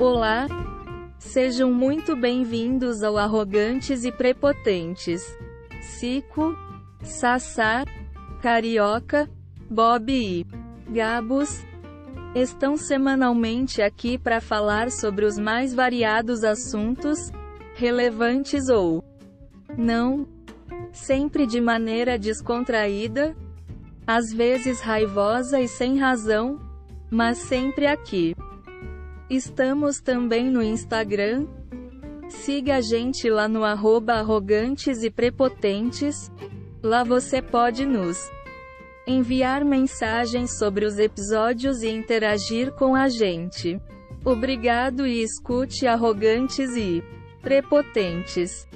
Olá! Sejam muito bem-vindos ao Arrogantes e Prepotentes. Cico, Sassá, Carioca, Bob e Gabos estão semanalmente aqui para falar sobre os mais variados assuntos, relevantes ou não, sempre de maneira descontraída, às vezes raivosa e sem razão, mas sempre aqui. Estamos também no Instagram. Siga a gente lá no arroba arrogantes e prepotentes. Lá você pode nos enviar mensagens sobre os episódios e interagir com a gente. Obrigado e escute arrogantes e prepotentes.